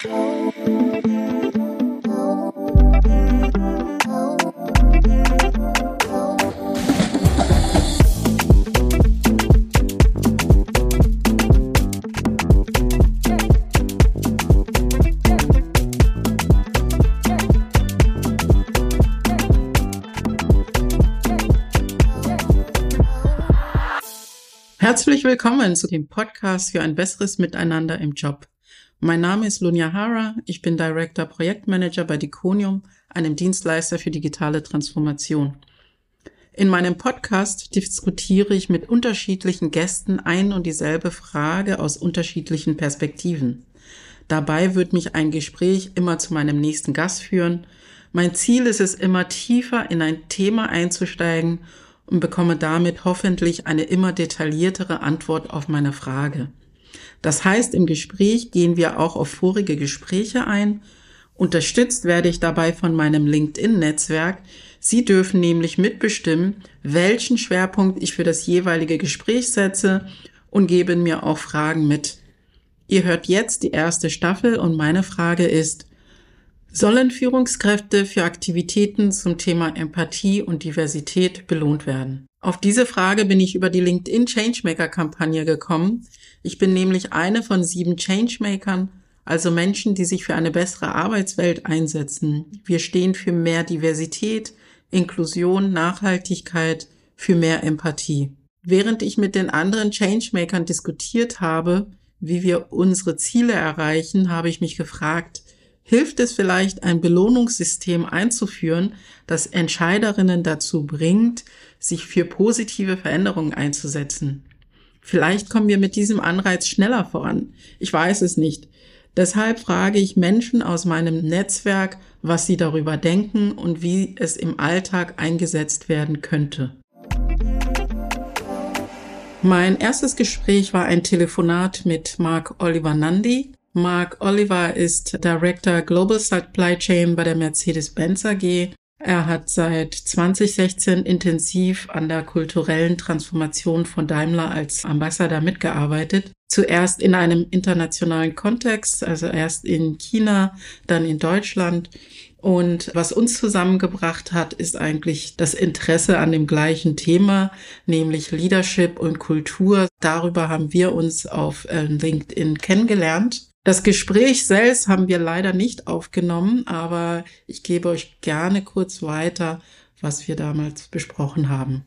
Herzlich willkommen zu dem Podcast für ein besseres Miteinander im Job. Mein Name ist Lunia Hara, ich bin Director Projektmanager bei Diconium, einem Dienstleister für digitale Transformation. In meinem Podcast diskutiere ich mit unterschiedlichen Gästen ein und dieselbe Frage aus unterschiedlichen Perspektiven. Dabei wird mich ein Gespräch immer zu meinem nächsten Gast führen. Mein Ziel ist es immer tiefer in ein Thema einzusteigen und bekomme damit hoffentlich eine immer detailliertere Antwort auf meine Frage. Das heißt, im Gespräch gehen wir auch auf vorige Gespräche ein. Unterstützt werde ich dabei von meinem LinkedIn-Netzwerk. Sie dürfen nämlich mitbestimmen, welchen Schwerpunkt ich für das jeweilige Gespräch setze und geben mir auch Fragen mit. Ihr hört jetzt die erste Staffel und meine Frage ist, Sollen Führungskräfte für Aktivitäten zum Thema Empathie und Diversität belohnt werden? Auf diese Frage bin ich über die LinkedIn Changemaker Kampagne gekommen. Ich bin nämlich eine von sieben Changemakern, also Menschen, die sich für eine bessere Arbeitswelt einsetzen. Wir stehen für mehr Diversität, Inklusion, Nachhaltigkeit, für mehr Empathie. Während ich mit den anderen Changemakern diskutiert habe, wie wir unsere Ziele erreichen, habe ich mich gefragt, hilft es vielleicht, ein Belohnungssystem einzuführen, das Entscheiderinnen dazu bringt, sich für positive Veränderungen einzusetzen. Vielleicht kommen wir mit diesem Anreiz schneller voran. Ich weiß es nicht. Deshalb frage ich Menschen aus meinem Netzwerk, was sie darüber denken und wie es im Alltag eingesetzt werden könnte. Mein erstes Gespräch war ein Telefonat mit Mark Oliver Nandi. Mark Oliver ist Director Global Supply Chain bei der Mercedes-Benz AG. Er hat seit 2016 intensiv an der kulturellen Transformation von Daimler als Ambassador mitgearbeitet. Zuerst in einem internationalen Kontext, also erst in China, dann in Deutschland. Und was uns zusammengebracht hat, ist eigentlich das Interesse an dem gleichen Thema, nämlich Leadership und Kultur. Darüber haben wir uns auf äh, LinkedIn kennengelernt. Das Gespräch selbst haben wir leider nicht aufgenommen, aber ich gebe euch gerne kurz weiter, was wir damals besprochen haben.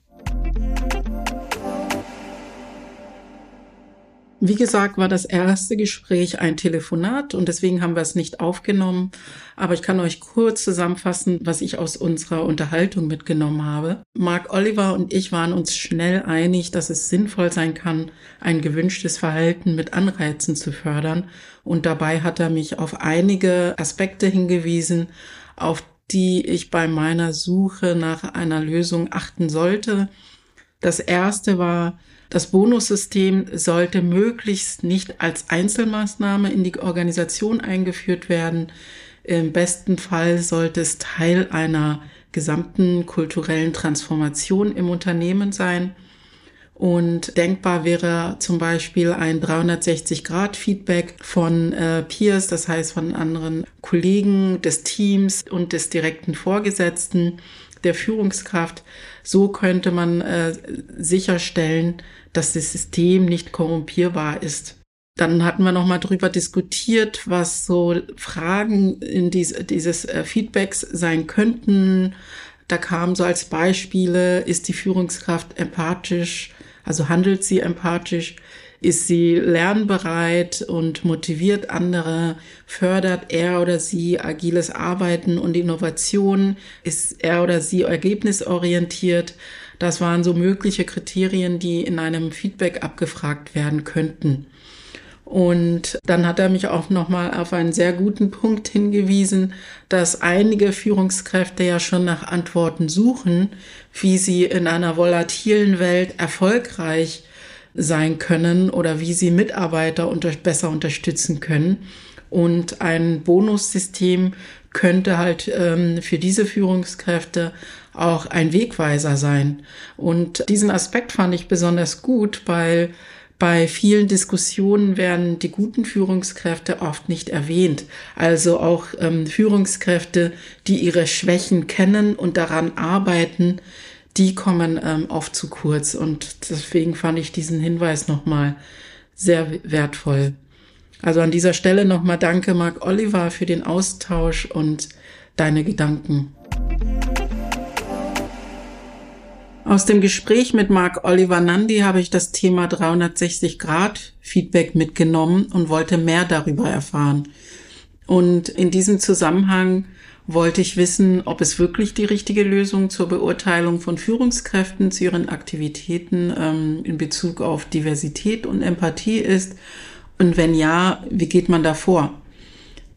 Wie gesagt, war das erste Gespräch ein Telefonat und deswegen haben wir es nicht aufgenommen. Aber ich kann euch kurz zusammenfassen, was ich aus unserer Unterhaltung mitgenommen habe. Mark Oliver und ich waren uns schnell einig, dass es sinnvoll sein kann, ein gewünschtes Verhalten mit Anreizen zu fördern. Und dabei hat er mich auf einige Aspekte hingewiesen, auf die ich bei meiner Suche nach einer Lösung achten sollte. Das erste war, das Bonussystem sollte möglichst nicht als Einzelmaßnahme in die Organisation eingeführt werden. Im besten Fall sollte es Teil einer gesamten kulturellen Transformation im Unternehmen sein. Und denkbar wäre zum Beispiel ein 360-Grad-Feedback von äh, Peers, das heißt von anderen Kollegen des Teams und des direkten Vorgesetzten der Führungskraft. So könnte man äh, sicherstellen, dass das System nicht korrumpierbar ist. Dann hatten wir nochmal drüber diskutiert, was so Fragen in dies, dieses äh, Feedbacks sein könnten. Da kam so als Beispiele, ist die Führungskraft empathisch, also handelt sie empathisch, ist sie lernbereit und motiviert andere? Fördert er oder sie agiles Arbeiten und Innovation? Ist er oder sie ergebnisorientiert? Das waren so mögliche Kriterien, die in einem Feedback abgefragt werden könnten. Und dann hat er mich auch nochmal auf einen sehr guten Punkt hingewiesen, dass einige Führungskräfte ja schon nach Antworten suchen, wie sie in einer volatilen Welt erfolgreich sein können oder wie sie Mitarbeiter unter besser unterstützen können. Und ein Bonussystem könnte halt ähm, für diese Führungskräfte auch ein Wegweiser sein. Und diesen Aspekt fand ich besonders gut, weil bei vielen Diskussionen werden die guten Führungskräfte oft nicht erwähnt. Also auch ähm, Führungskräfte, die ihre Schwächen kennen und daran arbeiten, die kommen ähm, oft zu kurz. Und deswegen fand ich diesen Hinweis nochmal sehr wertvoll. Also an dieser Stelle nochmal danke, Marc Oliver, für den Austausch und deine Gedanken. Aus dem Gespräch mit Marc Oliver Nandi habe ich das Thema 360 Grad Feedback mitgenommen und wollte mehr darüber erfahren. Und in diesem Zusammenhang wollte ich wissen, ob es wirklich die richtige Lösung zur Beurteilung von Führungskräften zu ihren Aktivitäten ähm, in Bezug auf Diversität und Empathie ist. Und wenn ja, wie geht man da vor?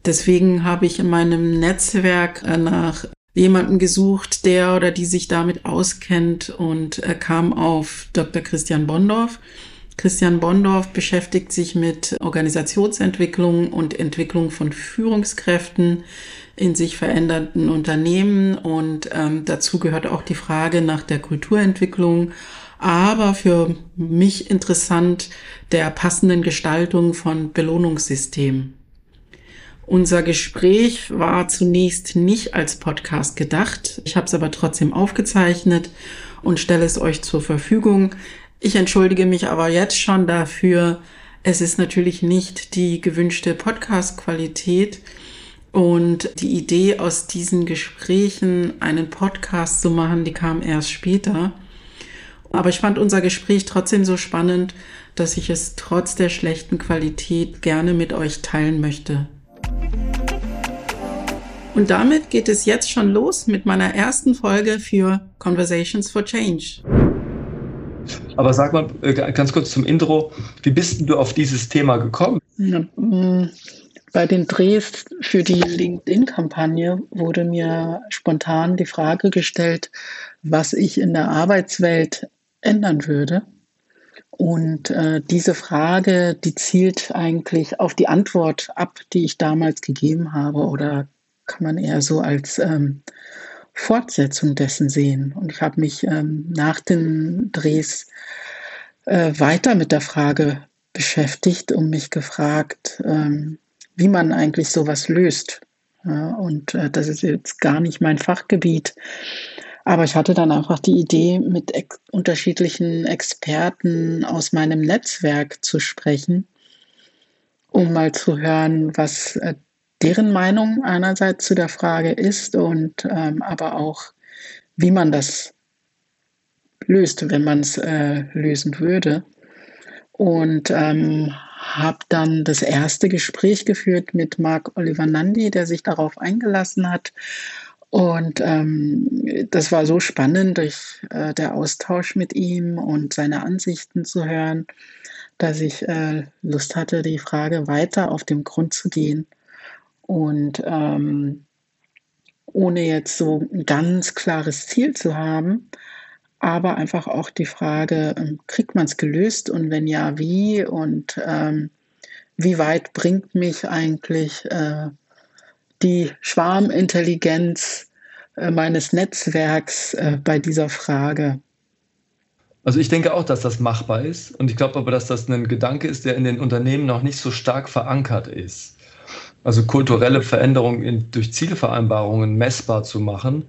Deswegen habe ich in meinem Netzwerk äh, nach jemanden gesucht, der oder die sich damit auskennt und er kam auf Dr. Christian Bondorf. Christian Bondorf beschäftigt sich mit Organisationsentwicklung und Entwicklung von Führungskräften in sich verändernden Unternehmen und ähm, dazu gehört auch die Frage nach der Kulturentwicklung, aber für mich interessant der passenden Gestaltung von Belohnungssystemen. Unser Gespräch war zunächst nicht als Podcast gedacht. Ich habe es aber trotzdem aufgezeichnet und stelle es euch zur Verfügung. Ich entschuldige mich aber jetzt schon dafür. Es ist natürlich nicht die gewünschte Podcast-Qualität. Und die Idee aus diesen Gesprächen, einen Podcast zu machen, die kam erst später. Aber ich fand unser Gespräch trotzdem so spannend, dass ich es trotz der schlechten Qualität gerne mit euch teilen möchte. Und damit geht es jetzt schon los mit meiner ersten Folge für Conversations for Change. Aber sag mal äh, ganz kurz zum Intro, wie bist du auf dieses Thema gekommen? Mm, bei den Drehs für die LinkedIn-Kampagne wurde mir spontan die Frage gestellt, was ich in der Arbeitswelt ändern würde. Und äh, diese Frage, die zielt eigentlich auf die Antwort ab, die ich damals gegeben habe oder kann man eher so als ähm, Fortsetzung dessen sehen. Und ich habe mich ähm, nach den Drehs äh, weiter mit der Frage beschäftigt und mich gefragt, ähm, wie man eigentlich sowas löst. Ja, und äh, das ist jetzt gar nicht mein Fachgebiet. Aber ich hatte dann einfach die Idee, mit ex unterschiedlichen Experten aus meinem Netzwerk zu sprechen, um mal zu hören, was äh, deren Meinung einerseits zu der Frage ist und ähm, aber auch, wie man das löst, wenn man es äh, lösen würde. Und ähm, habe dann das erste Gespräch geführt mit Marc Oliver Nandi, der sich darauf eingelassen hat. Und ähm, das war so spannend, durch äh, der Austausch mit ihm und seine Ansichten zu hören, dass ich äh, Lust hatte, die Frage weiter auf den Grund zu gehen und ähm, ohne jetzt so ein ganz klares Ziel zu haben, aber einfach auch die Frage, ähm, kriegt man es gelöst? Und wenn ja, wie? Und ähm, wie weit bringt mich eigentlich äh, die Schwarmintelligenz äh, meines Netzwerks äh, bei dieser Frage? Also ich denke auch, dass das machbar ist. Und ich glaube aber, dass das ein Gedanke ist, der in den Unternehmen noch nicht so stark verankert ist also kulturelle Veränderungen in, durch Zielvereinbarungen messbar zu machen.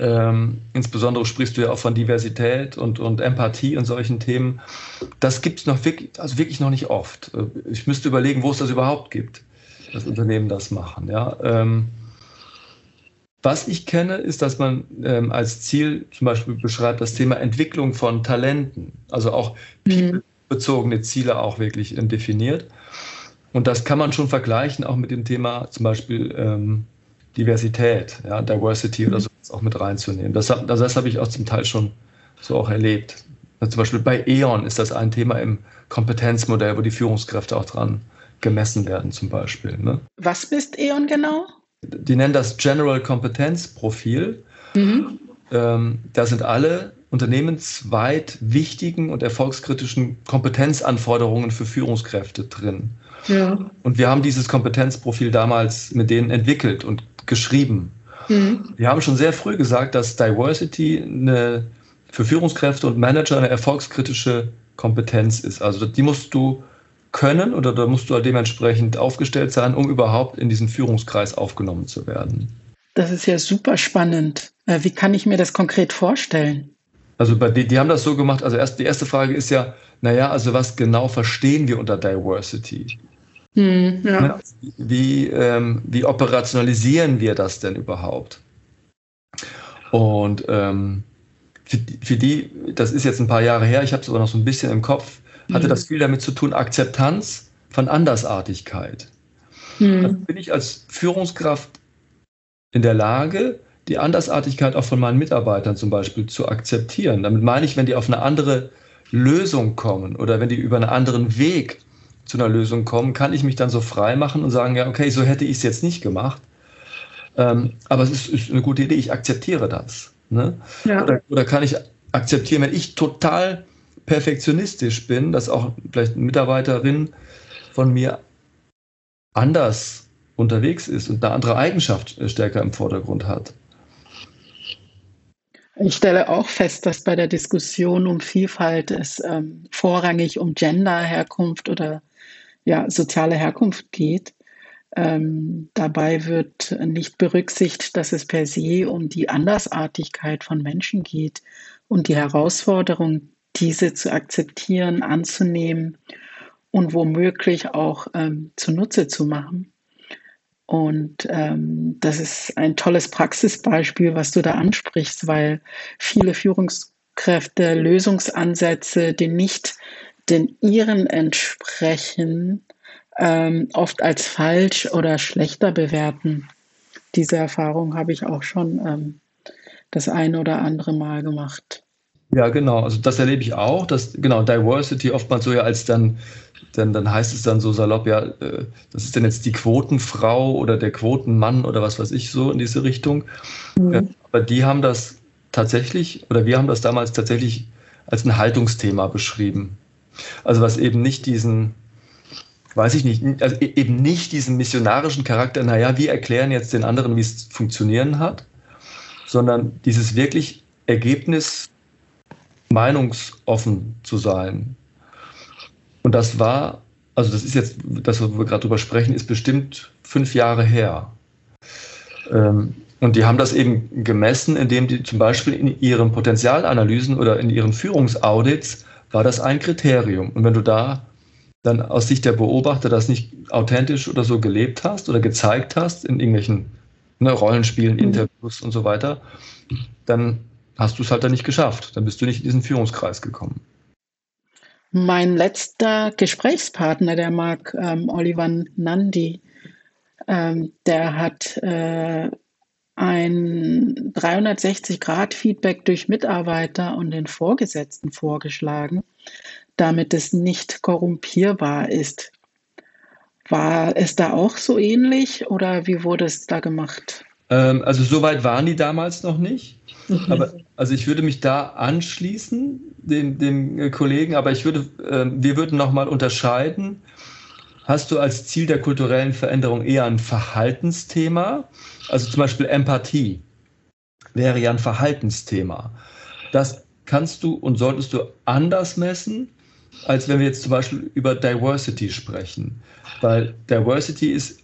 Ähm, insbesondere sprichst du ja auch von Diversität und, und Empathie und solchen Themen. Das gibt es noch wirklich, also wirklich noch nicht oft. Ich müsste überlegen, wo es das überhaupt gibt, dass Unternehmen das machen. Ja? Ähm, was ich kenne, ist, dass man ähm, als Ziel zum Beispiel beschreibt das Thema Entwicklung von Talenten, also auch mhm. bezogene Ziele auch wirklich definiert. Und das kann man schon vergleichen auch mit dem Thema zum Beispiel ähm, Diversität, ja, Diversity oder so auch mit reinzunehmen. Das, das, das habe ich auch zum Teil schon so auch erlebt. Also zum Beispiel bei E.ON ist das ein Thema im Kompetenzmodell, wo die Führungskräfte auch dran gemessen werden zum Beispiel. Ne? Was ist E.ON genau? Die nennen das General Kompetenzprofil. Mhm. Ähm, da sind alle unternehmensweit wichtigen und erfolgskritischen Kompetenzanforderungen für Führungskräfte drin. Ja. Und wir haben dieses Kompetenzprofil damals mit denen entwickelt und geschrieben. Mhm. Wir haben schon sehr früh gesagt, dass Diversity eine, für Führungskräfte und Manager eine erfolgskritische Kompetenz ist. Also die musst du können oder da musst du halt dementsprechend aufgestellt sein, um überhaupt in diesen Führungskreis aufgenommen zu werden. Das ist ja super spannend. Äh, wie kann ich mir das konkret vorstellen? Also bei die, die haben das so gemacht, also erst, die erste Frage ist ja, naja, also was genau verstehen wir unter Diversity? Hm, ja. Ne? wie, ähm, wie operationalisieren wir das denn überhaupt? Und ähm, für, für, die, das ist jetzt ein paar Jahre her, ich habe es aber noch so ein bisschen im Kopf, hatte mhm. das viel damit zu tun, Akzeptanz von Andersartigkeit. Mhm. Also bin ich als Führungskraft in der Lage, die Andersartigkeit auch von meinen Mitarbeitern zum Beispiel zu akzeptieren. Damit meine ich, wenn die auf eine andere Lösung kommen oder wenn die über einen anderen Weg zu einer Lösung kommen, kann ich mich dann so frei machen und sagen, ja, okay, so hätte ich es jetzt nicht gemacht. Ähm, aber es ist, ist, eine gute Idee, ich akzeptiere das. Ne? Ja. Oder, oder, kann ich akzeptieren, wenn ich total perfektionistisch bin, dass auch vielleicht eine Mitarbeiterin von mir anders unterwegs ist und eine andere Eigenschaft stärker im Vordergrund hat. Ich stelle auch fest, dass bei der Diskussion um Vielfalt es ähm, vorrangig um Gender, Herkunft oder ja, soziale Herkunft geht. Ähm, dabei wird nicht berücksichtigt, dass es per se um die Andersartigkeit von Menschen geht und die Herausforderung, diese zu akzeptieren, anzunehmen und womöglich auch ähm, zunutze zu machen. Und ähm, das ist ein tolles Praxisbeispiel, was du da ansprichst, weil viele Führungskräfte Lösungsansätze, die nicht den ihren entsprechen, ähm, oft als falsch oder schlechter bewerten. Diese Erfahrung habe ich auch schon ähm, das eine oder andere Mal gemacht. Ja, genau. Also das erlebe ich auch, dass genau Diversity oftmals so ja als dann, dann, dann heißt es dann so salopp, ja, äh, das ist denn jetzt die Quotenfrau oder der Quotenmann oder was weiß ich so in diese Richtung. Mhm. aber die haben das tatsächlich, oder wir haben das damals tatsächlich als ein Haltungsthema beschrieben. Also was eben nicht diesen, weiß ich nicht, also e-, eben nicht diesen missionarischen Charakter, naja, wir erklären jetzt den anderen, wie es funktionieren hat, sondern dieses wirklich Ergebnis meinungsoffen zu sein. Und das war, also das ist jetzt, das, wo wir gerade drüber sprechen, ist bestimmt fünf Jahre her. Ähm, und die haben das eben gemessen, indem die zum Beispiel in ihren Potenzialanalysen oder in ihren Führungsaudits war das ein Kriterium. Und wenn du da dann aus Sicht der Beobachter das nicht authentisch oder so gelebt hast oder gezeigt hast in irgendwelchen ne, Rollenspielen, mhm. Interviews und so weiter, dann hast du es halt dann nicht geschafft. Dann bist du nicht in diesen Führungskreis gekommen. Mein letzter Gesprächspartner, der mag ähm, Oliver Nandi, ähm, der hat äh, ein 360-Grad-Feedback durch Mitarbeiter und den Vorgesetzten vorgeschlagen, damit es nicht korrumpierbar ist. War es da auch so ähnlich oder wie wurde es da gemacht? Ähm, also so weit waren die damals noch nicht. Mhm. Aber also ich würde mich da anschließen, den, den äh, Kollegen, aber ich würde, äh, wir würden nochmal unterscheiden. Hast du als Ziel der kulturellen Veränderung eher ein Verhaltensthema also zum Beispiel Empathie wäre ja ein Verhaltensthema. Das kannst du und solltest du anders messen, als wenn wir jetzt zum Beispiel über Diversity sprechen. Weil Diversity ist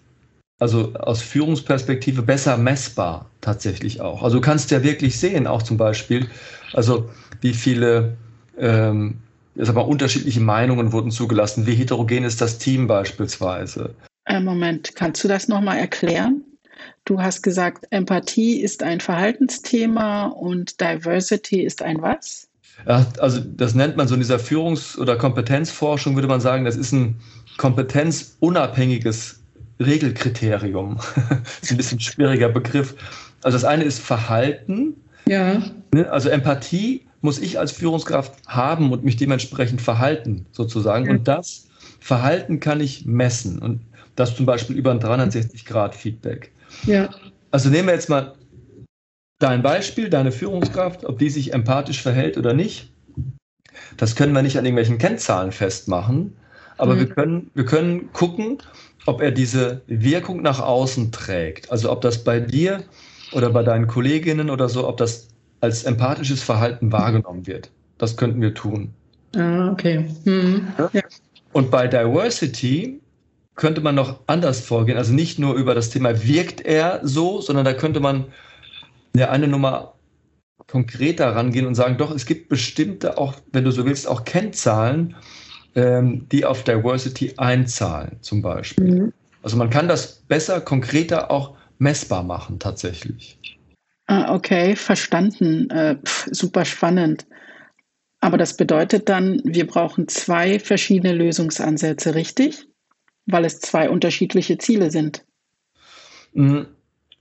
also aus Führungsperspektive besser messbar tatsächlich auch. Also du kannst ja wirklich sehen, auch zum Beispiel, also wie viele ähm, sag mal, unterschiedliche Meinungen wurden zugelassen, wie heterogen ist das Team beispielsweise. Äh, Moment, kannst du das nochmal erklären? Du hast gesagt, Empathie ist ein Verhaltensthema und Diversity ist ein was? Ja, also das nennt man so in dieser Führungs- oder Kompetenzforschung, würde man sagen, das ist ein kompetenzunabhängiges Regelkriterium. das ist ein bisschen ein schwieriger Begriff. Also das eine ist Verhalten. Ja. Ne, also Empathie muss ich als Führungskraft haben und mich dementsprechend verhalten, sozusagen. Ja. Und das Verhalten kann ich messen. Und das zum Beispiel über ein 360-Grad-Feedback. Ja. Also nehmen wir jetzt mal dein Beispiel, deine Führungskraft, ob die sich empathisch verhält oder nicht. Das können wir nicht an irgendwelchen Kennzahlen festmachen, aber mhm. wir, können, wir können gucken, ob er diese Wirkung nach außen trägt. Also ob das bei dir oder bei deinen Kolleginnen oder so, ob das als empathisches Verhalten wahrgenommen wird. Das könnten wir tun. Ah, okay. Mhm. Ja. Und bei Diversity könnte man noch anders vorgehen. Also nicht nur über das Thema, wirkt er so, sondern da könnte man ja eine Nummer konkreter rangehen und sagen, doch, es gibt bestimmte, auch wenn du so willst, auch Kennzahlen, ähm, die auf Diversity einzahlen, zum Beispiel. Mhm. Also man kann das besser, konkreter auch messbar machen, tatsächlich. Ah, okay, verstanden. Äh, pf, super spannend. Aber das bedeutet dann, wir brauchen zwei verschiedene Lösungsansätze, richtig? Weil es zwei unterschiedliche Ziele sind. Mhm.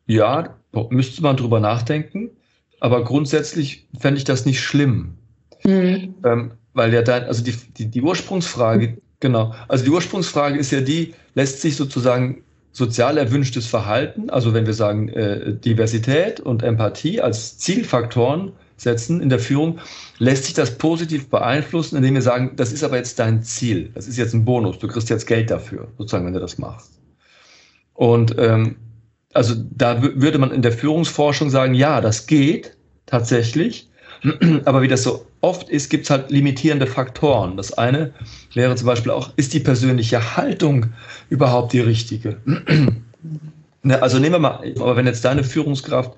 Ja, müsste man drüber nachdenken. Aber grundsätzlich fände ich das nicht schlimm. Mhm. Ähm, weil ja dann, also die, die, die Ursprungsfrage, genau, also die Ursprungsfrage ist ja die, lässt sich sozusagen sozial erwünschtes Verhalten, also wenn wir sagen äh, Diversität und Empathie als Zielfaktoren setzen in der Führung, lässt sich das positiv beeinflussen, indem wir sagen, das ist aber jetzt dein Ziel, das ist jetzt ein Bonus, du kriegst jetzt Geld dafür, sozusagen, wenn du das machst. Und ähm, also da würde man in der Führungsforschung sagen, ja, das geht tatsächlich, aber wie das so oft ist, gibt es halt limitierende Faktoren. Das eine wäre zum Beispiel auch, ist die persönliche Haltung überhaupt die richtige? Ne, also nehmen wir mal, aber wenn jetzt deine Führungskraft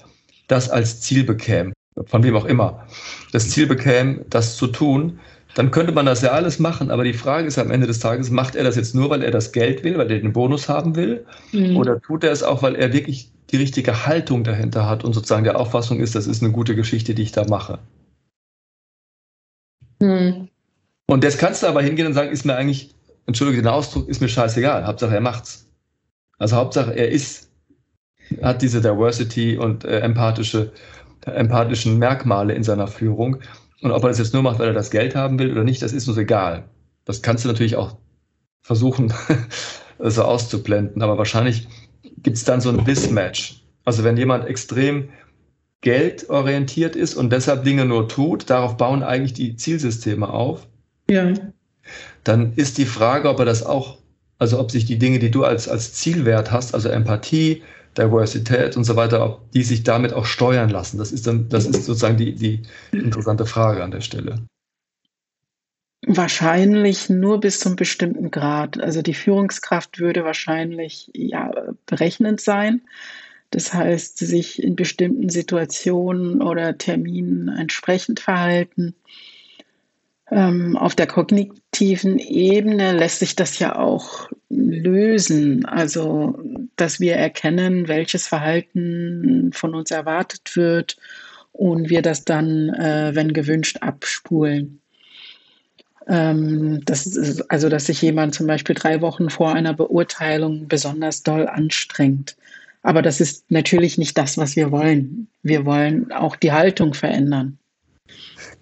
das als Ziel bekäme, von wem auch immer, das Ziel bekäme, das zu tun, dann könnte man das ja alles machen. Aber die Frage ist am Ende des Tages, macht er das jetzt nur, weil er das Geld will, weil er den Bonus haben will? Mhm. Oder tut er es auch, weil er wirklich die richtige Haltung dahinter hat und sozusagen der Auffassung ist, das ist eine gute Geschichte, die ich da mache? Hm. Und jetzt kannst du aber hingehen und sagen, ist mir eigentlich, entschuldige den Ausdruck, ist mir scheißegal. Hauptsache er macht's. Also Hauptsache er ist, hat diese Diversity und äh, empathische, empathischen Merkmale in seiner Führung. Und ob er das jetzt nur macht, weil er das Geld haben will oder nicht, das ist uns egal. Das kannst du natürlich auch versuchen, so auszublenden. Aber wahrscheinlich gibt es dann so ein Mismatch. Also wenn jemand extrem geldorientiert ist und deshalb Dinge nur tut, darauf bauen eigentlich die Zielsysteme auf. Ja. Dann ist die Frage, ob er das auch, also ob sich die Dinge, die du als, als Zielwert hast, also Empathie, Diversität und so weiter, ob die sich damit auch steuern lassen. Das ist dann, das ist sozusagen die, die interessante Frage an der Stelle. Wahrscheinlich nur bis zum bestimmten Grad. Also die Führungskraft würde wahrscheinlich ja berechnend sein. Das heißt, sich in bestimmten Situationen oder Terminen entsprechend verhalten. Ähm, auf der kognitiven Ebene lässt sich das ja auch lösen. Also, dass wir erkennen, welches Verhalten von uns erwartet wird und wir das dann, äh, wenn gewünscht, abspulen. Ähm, das ist, also, dass sich jemand zum Beispiel drei Wochen vor einer Beurteilung besonders doll anstrengt aber das ist natürlich nicht das, was wir wollen. Wir wollen auch die Haltung verändern.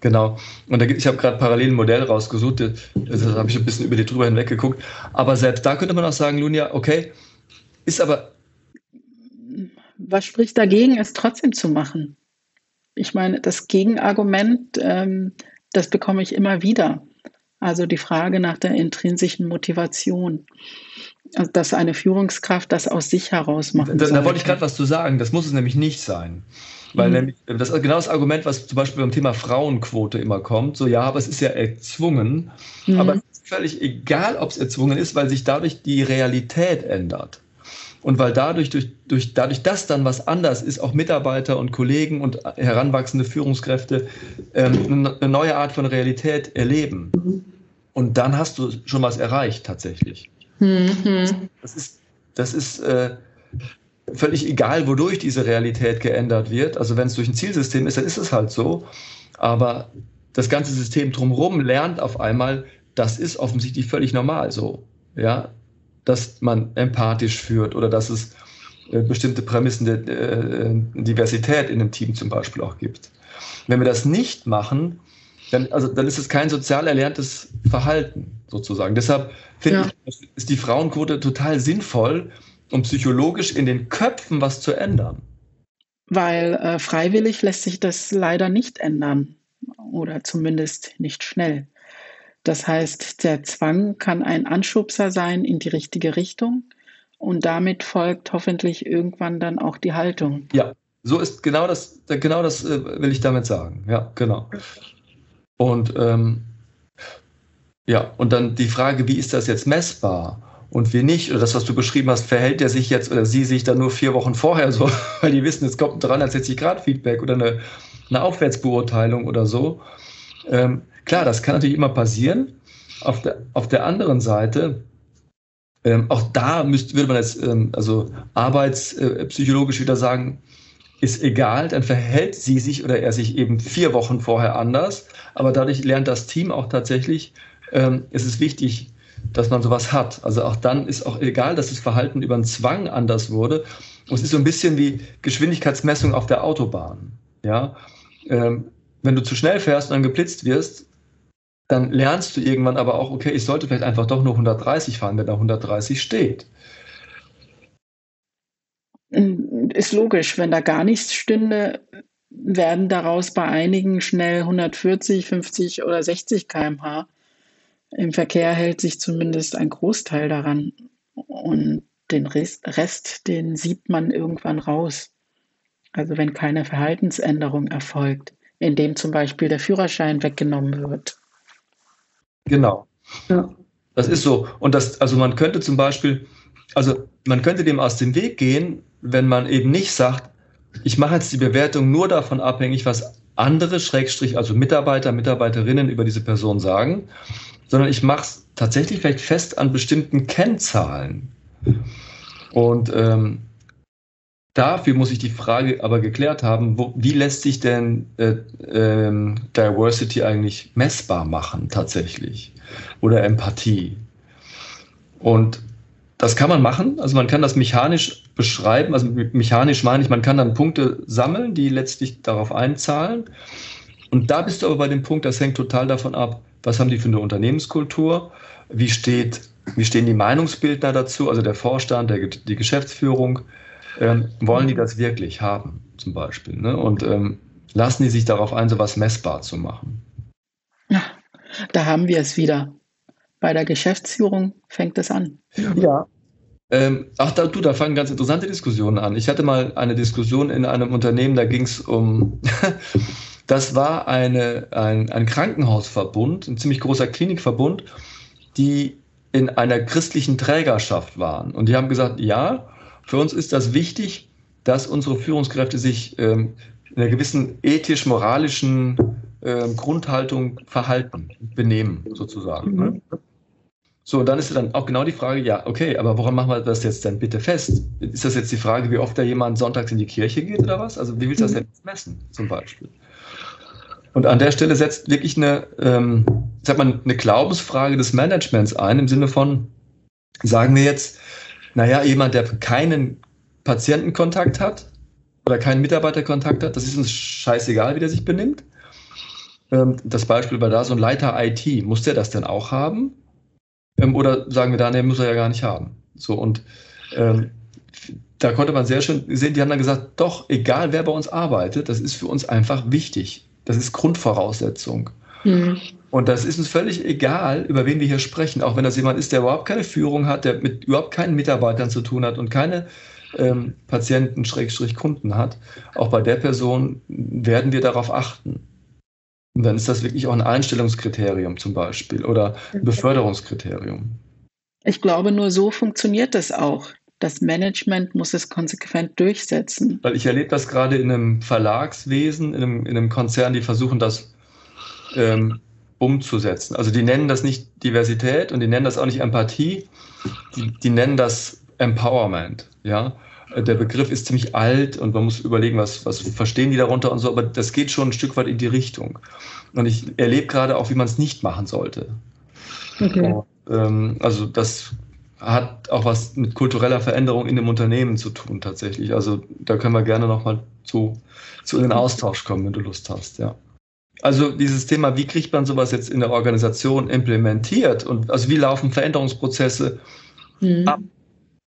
Genau. Und da ich habe gerade parallel ein Modell rausgesucht, das habe ich ein bisschen über die drüber hinweg geguckt. Aber selbst da könnte man auch sagen, Lunia, okay, ist aber. Was spricht dagegen, es trotzdem zu machen? Ich meine, das Gegenargument, ähm, das bekomme ich immer wieder. Also die Frage nach der intrinsischen Motivation. Also, dass eine Führungskraft das aus sich heraus macht. Da, da wollte ich gerade was zu sagen. Das muss es nämlich nicht sein. Weil mhm. nämlich, das ist genau das Argument, was zum Beispiel beim Thema Frauenquote immer kommt. So, ja, aber es ist ja erzwungen. Mhm. Aber es ist völlig egal, ob es erzwungen ist, weil sich dadurch die Realität ändert. Und weil dadurch, durch, durch, dadurch, dass dann was anders ist, auch Mitarbeiter und Kollegen und heranwachsende Führungskräfte ähm, eine neue Art von Realität erleben. Und dann hast du schon was erreicht tatsächlich. Mhm. Das ist, das ist äh, völlig egal, wodurch diese Realität geändert wird. Also wenn es durch ein Zielsystem ist, dann ist es halt so. Aber das ganze System drumherum lernt auf einmal, das ist offensichtlich völlig normal so. Ja, dass man empathisch führt oder dass es äh, bestimmte Prämissen der äh, Diversität in einem Team zum Beispiel auch gibt. Wenn wir das nicht machen, dann, also, dann ist es kein sozial erlerntes Verhalten sozusagen. Deshalb finde ja. ich, ist die Frauenquote total sinnvoll, um psychologisch in den Köpfen was zu ändern. Weil äh, freiwillig lässt sich das leider nicht ändern oder zumindest nicht schnell. Das heißt, der Zwang kann ein Anschubser sein in die richtige Richtung und damit folgt hoffentlich irgendwann dann auch die Haltung. Ja, so ist genau das, genau das äh, will ich damit sagen. Ja, genau. Und ähm, Ja, und dann die Frage, wie ist das jetzt messbar? und wie nicht, oder das, was du beschrieben hast, verhält er sich jetzt oder sie sich dann nur vier Wochen vorher so, weil die wissen, es kommt ein 360-Grad-Feedback oder eine, eine Aufwärtsbeurteilung oder so. Ähm, klar, das kann natürlich immer passieren. Auf der, auf der anderen Seite, ähm, auch da müsste, würde man jetzt ähm, also arbeitspsychologisch wieder sagen, ist egal, dann verhält sie sich oder er sich eben vier Wochen vorher anders. Aber dadurch lernt das Team auch tatsächlich, ähm, es ist wichtig, dass man sowas hat. Also auch dann ist auch egal, dass das Verhalten über einen Zwang anders wurde. Und es ist so ein bisschen wie Geschwindigkeitsmessung auf der Autobahn. Ja, ähm, wenn du zu schnell fährst und dann geblitzt wirst, dann lernst du irgendwann aber auch, okay, ich sollte vielleicht einfach doch nur 130 fahren, wenn da 130 steht. Ist logisch, wenn da gar nichts stünde, werden daraus bei einigen schnell 140, 50 oder 60 km/h. Im Verkehr hält sich zumindest ein Großteil daran und den Rest, den sieht man irgendwann raus. Also wenn keine Verhaltensänderung erfolgt, indem zum Beispiel der Führerschein weggenommen wird. Genau. Ja. Das ist so. Und das, also man könnte zum Beispiel, also man könnte dem aus dem Weg gehen, wenn man eben nicht sagt, ich mache jetzt die Bewertung nur davon abhängig, was andere Schrägstrich, also Mitarbeiter, Mitarbeiterinnen über diese Person sagen, sondern ich mache es tatsächlich vielleicht fest an bestimmten Kennzahlen. Und ähm, dafür muss ich die Frage aber geklärt haben, wo, wie lässt sich denn äh, ähm, Diversity eigentlich messbar machen tatsächlich oder Empathie? Und das kann man machen, also man kann das mechanisch beschreiben, also mechanisch meine ich, man kann dann Punkte sammeln, die letztlich darauf einzahlen. Und da bist du aber bei dem Punkt, das hängt total davon ab, was haben die für eine Unternehmenskultur? Wie, steht, wie stehen die Meinungsbildner dazu, also der Vorstand, der, die Geschäftsführung? Ähm, wollen die das wirklich haben, zum Beispiel? Ne? Und ähm, lassen die sich darauf ein, so was messbar zu machen? Ja, da haben wir es wieder. Bei der Geschäftsführung fängt es an. Ja. Ähm, ach, da, du, da fangen ganz interessante Diskussionen an. Ich hatte mal eine Diskussion in einem Unternehmen, da ging es um Das war eine, ein, ein Krankenhausverbund, ein ziemlich großer Klinikverbund, die in einer christlichen Trägerschaft waren. Und die haben gesagt, ja, für uns ist das wichtig, dass unsere Führungskräfte sich ähm, in einer gewissen ethisch-moralischen ähm, Grundhaltung verhalten, benehmen, sozusagen. Ne? Mhm. So, und dann ist dann auch genau die Frage, ja, okay, aber woran machen wir das jetzt denn bitte fest? Ist das jetzt die Frage, wie oft da jemand sonntags in die Kirche geht oder was? Also wie willst du das mhm. denn messen, zum Beispiel? Und an der Stelle setzt wirklich eine, ähm, sag mal, eine Glaubensfrage des Managements ein, im Sinne von, sagen wir jetzt, naja, jemand, der keinen Patientenkontakt hat oder keinen Mitarbeiterkontakt hat, das ist uns scheißegal, wie der sich benimmt. Ähm, das Beispiel war da so ein Leiter IT. Muss der das denn auch haben? Ähm, oder sagen wir da, nee, muss er ja gar nicht haben. So, und ähm, da konnte man sehr schön sehen, die haben dann gesagt, doch, egal wer bei uns arbeitet, das ist für uns einfach wichtig. Das ist Grundvoraussetzung. Mhm. Und das ist uns völlig egal, über wen wir hier sprechen, auch wenn das jemand ist, der überhaupt keine Führung hat, der mit überhaupt keinen Mitarbeitern zu tun hat und keine ähm, Patienten, Schrägstrich Kunden hat. Auch bei der Person werden wir darauf achten. Und dann ist das wirklich auch ein Einstellungskriterium zum Beispiel oder ein Beförderungskriterium. Ich glaube, nur so funktioniert das auch das Management muss es konsequent durchsetzen. Weil ich erlebe das gerade in einem Verlagswesen, in einem, in einem Konzern, die versuchen das ähm, umzusetzen. Also die nennen das nicht Diversität und die nennen das auch nicht Empathie, die, die nennen das Empowerment. Ja? Der Begriff ist ziemlich alt und man muss überlegen, was, was verstehen die darunter und so, aber das geht schon ein Stück weit in die Richtung. Und ich erlebe gerade auch, wie man es nicht machen sollte. Okay. Und, ähm, also das hat auch was mit kultureller Veränderung in dem Unternehmen zu tun tatsächlich. Also da können wir gerne nochmal zu, zu in den Austausch kommen, wenn du Lust hast, ja. Also dieses Thema, wie kriegt man sowas jetzt in der Organisation implementiert und also wie laufen Veränderungsprozesse mhm. ab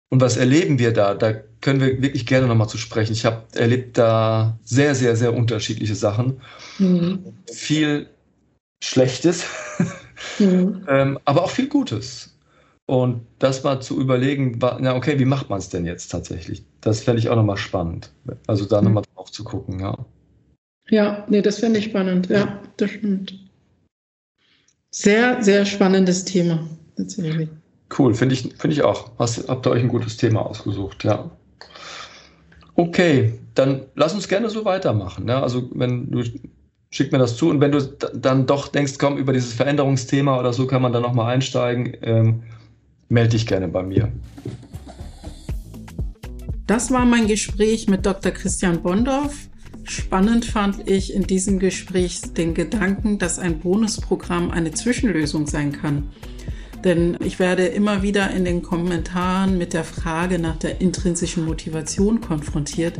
und was erleben wir da? Da können wir wirklich gerne nochmal zu sprechen. Ich habe erlebt da sehr, sehr, sehr unterschiedliche Sachen. Mhm. Viel Schlechtes, mhm. ähm, aber auch viel Gutes. Und das mal zu überlegen, na okay, wie macht man es denn jetzt tatsächlich? Das fände ich auch nochmal spannend. Also da mhm. nochmal drauf zu gucken, ja. Ja, nee, das fände ich spannend, ja, das stimmt. Sehr, sehr spannendes Thema. Cool, finde ich, finde ich auch. Hast, habt ihr euch ein gutes Thema ausgesucht, ja. Okay, dann lass uns gerne so weitermachen. Ne? Also wenn du schick mir das zu und wenn du dann doch denkst, komm, über dieses Veränderungsthema oder so kann man da nochmal einsteigen, ähm, melde dich gerne bei mir. Das war mein Gespräch mit Dr. Christian Bondorf. Spannend fand ich in diesem Gespräch den Gedanken, dass ein Bonusprogramm eine Zwischenlösung sein kann. Denn ich werde immer wieder in den Kommentaren mit der Frage nach der intrinsischen Motivation konfrontiert,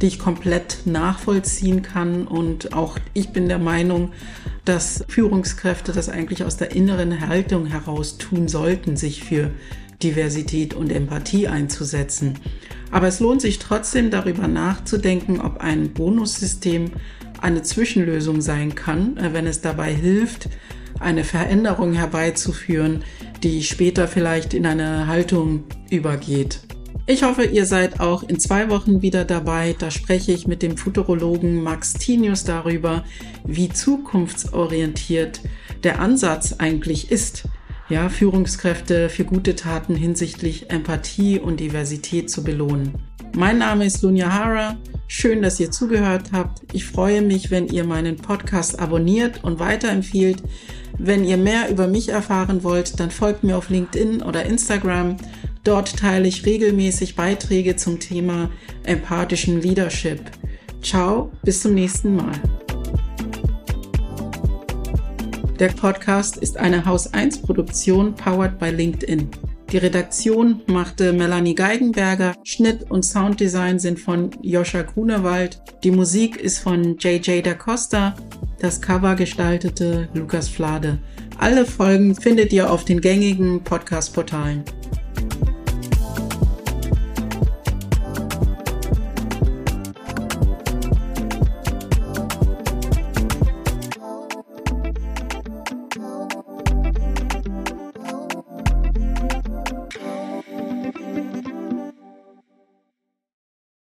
die ich komplett nachvollziehen kann. Und auch ich bin der Meinung, dass Führungskräfte das eigentlich aus der inneren Haltung heraus tun sollten, sich für Diversität und Empathie einzusetzen. Aber es lohnt sich trotzdem darüber nachzudenken, ob ein Bonussystem eine Zwischenlösung sein kann, äh, wenn es dabei hilft, eine Veränderung herbeizuführen, die später vielleicht in eine Haltung übergeht. Ich hoffe, ihr seid auch in zwei Wochen wieder dabei. Da spreche ich mit dem Futurologen Max Tinius darüber, wie zukunftsorientiert der Ansatz eigentlich ist ja, Führungskräfte für gute Taten hinsichtlich Empathie und Diversität zu belohnen. Mein Name ist Lunja Hara. Schön, dass ihr zugehört habt. Ich freue mich, wenn ihr meinen Podcast abonniert und weiterempfiehlt. Wenn ihr mehr über mich erfahren wollt, dann folgt mir auf LinkedIn oder Instagram. Dort teile ich regelmäßig Beiträge zum Thema empathischen Leadership. Ciao, bis zum nächsten Mal. Der Podcast ist eine Haus 1 Produktion powered by LinkedIn. Die Redaktion machte Melanie Geigenberger, Schnitt und Sounddesign sind von Joscha Grunewald, die Musik ist von JJ da Costa, das Cover gestaltete Lukas Flade. Alle Folgen findet ihr auf den gängigen Podcast-Portalen.